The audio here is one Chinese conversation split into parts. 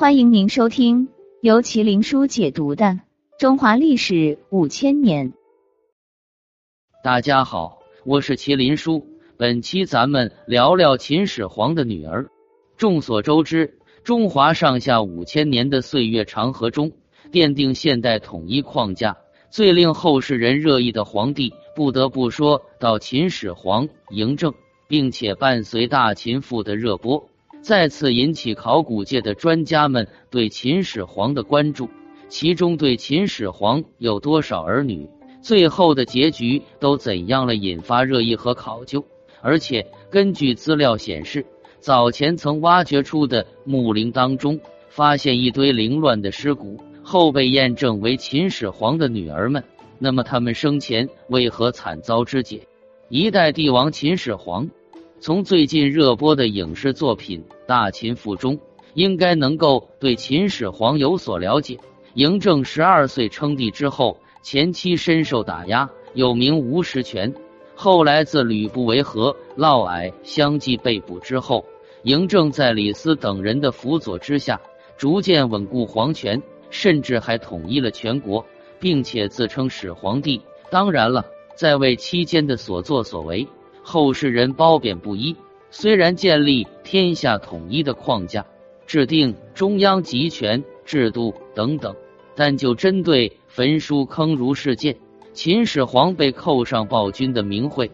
欢迎您收听由麒麟书解读的《中华历史五千年》。大家好，我是麒麟书。本期咱们聊聊秦始皇的女儿。众所周知，中华上下五千年的岁月长河中，奠定现代统一框架、最令后世人热议的皇帝，不得不说到秦始皇嬴政，并且伴随《大秦赋》的热播。再次引起考古界的专家们对秦始皇的关注，其中对秦始皇有多少儿女，最后的结局都怎样了，引发热议和考究。而且根据资料显示，早前曾挖掘出的墓陵当中，发现一堆凌乱的尸骨，后被验证为秦始皇的女儿们。那么他们生前为何惨遭肢解？一代帝王秦始皇。从最近热播的影视作品《大秦赋》中，应该能够对秦始皇有所了解。嬴政十二岁称帝之后，前期深受打压，有名无实权。后来自吕不韦和嫪毐相继被捕之后，嬴政在李斯等人的辅佐之下，逐渐稳固皇权，甚至还统一了全国，并且自称始皇帝。当然了，在位期间的所作所为。后世人褒贬不一，虽然建立天下统一的框架，制定中央集权制度等等，但就针对焚书坑儒事件，秦始皇被扣上暴君的名讳。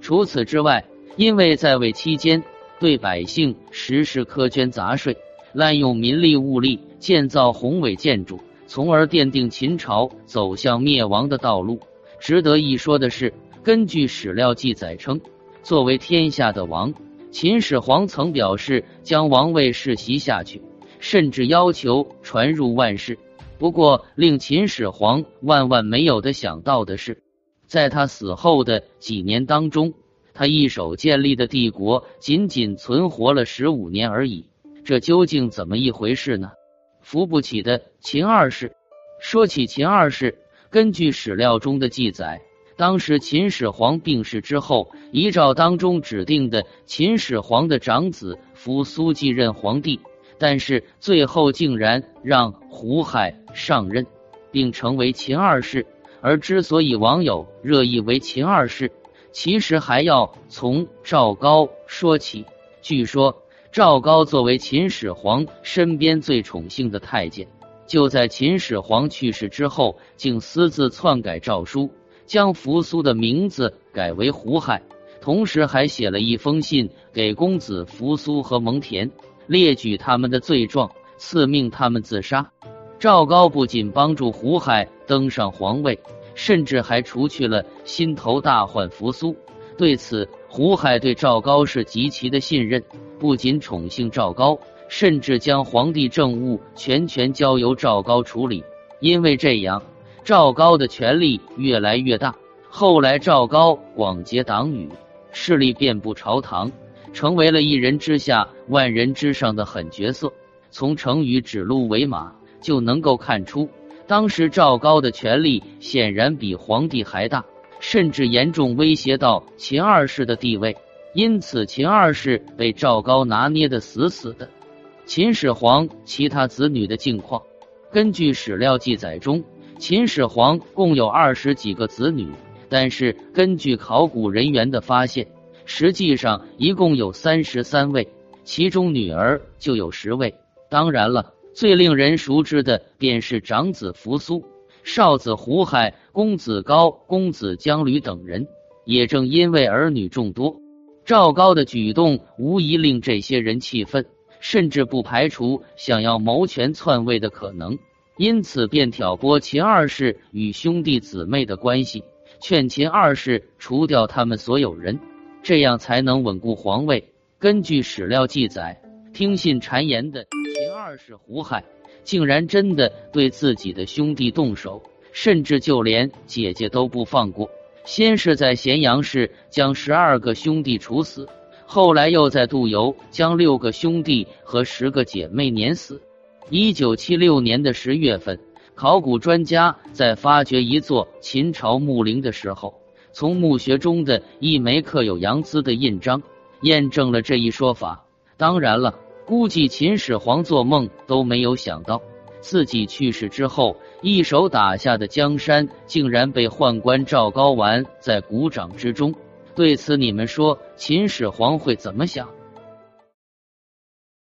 除此之外，因为在位期间对百姓实施苛捐杂税，滥用民力物力，建造宏伟建筑，从而奠定秦朝走向灭亡的道路。值得一说的是。根据史料记载称，作为天下的王，秦始皇曾表示将王位世袭下去，甚至要求传入万世。不过，令秦始皇万万没有的想到的是，在他死后的几年当中，他一手建立的帝国仅仅存活了十五年而已。这究竟怎么一回事呢？扶不起的秦二世。说起秦二世，根据史料中的记载。当时秦始皇病逝之后，遗诏当中指定的秦始皇的长子扶苏继任皇帝，但是最后竟然让胡亥上任，并成为秦二世。而之所以网友热议为秦二世，其实还要从赵高说起。据说赵高作为秦始皇身边最宠幸的太监，就在秦始皇去世之后，竟私自篡改诏书。将扶苏的名字改为胡亥，同时还写了一封信给公子扶苏和蒙恬，列举他们的罪状，赐命他们自杀。赵高不仅帮助胡亥登上皇位，甚至还除去了心头大患扶苏。对此，胡亥对赵高是极其的信任，不仅宠幸赵高，甚至将皇帝政务全权交由赵高处理。因为这样。赵高的权力越来越大，后来赵高广结党羽，势力遍布朝堂，成为了一人之下、万人之上的狠角色。从成语“指鹿为马”就能够看出，当时赵高的权力显然比皇帝还大，甚至严重威胁到秦二世的地位。因此，秦二世被赵高拿捏的死死的。秦始皇其他子女的境况，根据史料记载中。秦始皇共有二十几个子女，但是根据考古人员的发现，实际上一共有三十三位，其中女儿就有十位。当然了，最令人熟知的便是长子扶苏、少子胡亥、公子高、公子姜吕等人。也正因为儿女众多，赵高的举动无疑令这些人气愤，甚至不排除想要谋权篡位的可能。因此，便挑拨秦二世与兄弟姊妹的关系，劝秦二世除掉他们所有人，这样才能稳固皇位。根据史料记载，听信谗言的秦二世胡亥，竟然真的对自己的兄弟动手，甚至就连姐姐都不放过。先是在咸阳市将十二个兄弟处死，后来又在杜游将六个兄弟和十个姐妹碾死。一九七六年的十月份，考古专家在发掘一座秦朝墓陵的时候，从墓穴中的一枚刻有“杨”字的印章，验证了这一说法。当然了，估计秦始皇做梦都没有想到，自己去世之后，一手打下的江山竟然被宦官赵高玩在鼓掌之中。对此，你们说秦始皇会怎么想？